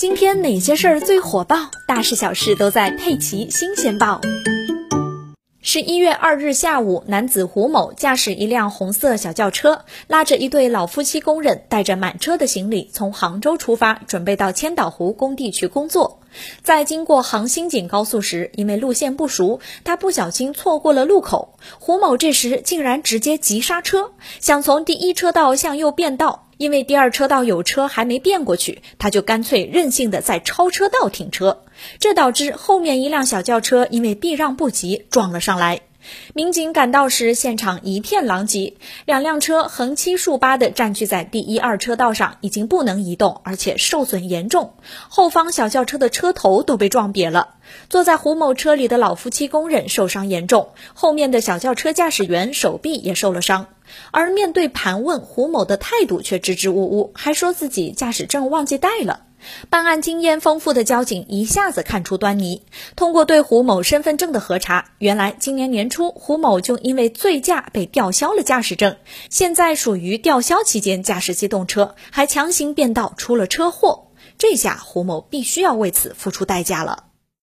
今天哪些事儿最火爆？大事小事都在《佩奇新鲜报》。十一月二日下午，男子胡某驾驶一辆红色小轿车，拉着一对老夫妻工人，带着满车的行李从杭州出发，准备到千岛湖工地去工作。在经过杭新景高速时，因为路线不熟，他不小心错过了路口。胡某这时竟然直接急刹车，想从第一车道向右变道。因为第二车道有车还没变过去，他就干脆任性的在超车道停车，这导致后面一辆小轿车因为避让不及撞了上来。民警赶到时，现场一片狼藉，两辆车横七竖八地占据在第一二车道上，已经不能移动，而且受损严重。后方小轿车的车头都被撞瘪了。坐在胡某车里的老夫妻工人受伤严重，后面的小轿车驾驶员手臂也受了伤。而面对盘问，胡某的态度却支支吾吾，还说自己驾驶证忘记带了。办案经验丰富的交警一下子看出端倪，通过对胡某身份证的核查，原来今年年初胡某就因为醉驾被吊销了驾驶证，现在属于吊销期间驾驶机动车，还强行变道出了车祸。这下胡某必须要为此付出代价了。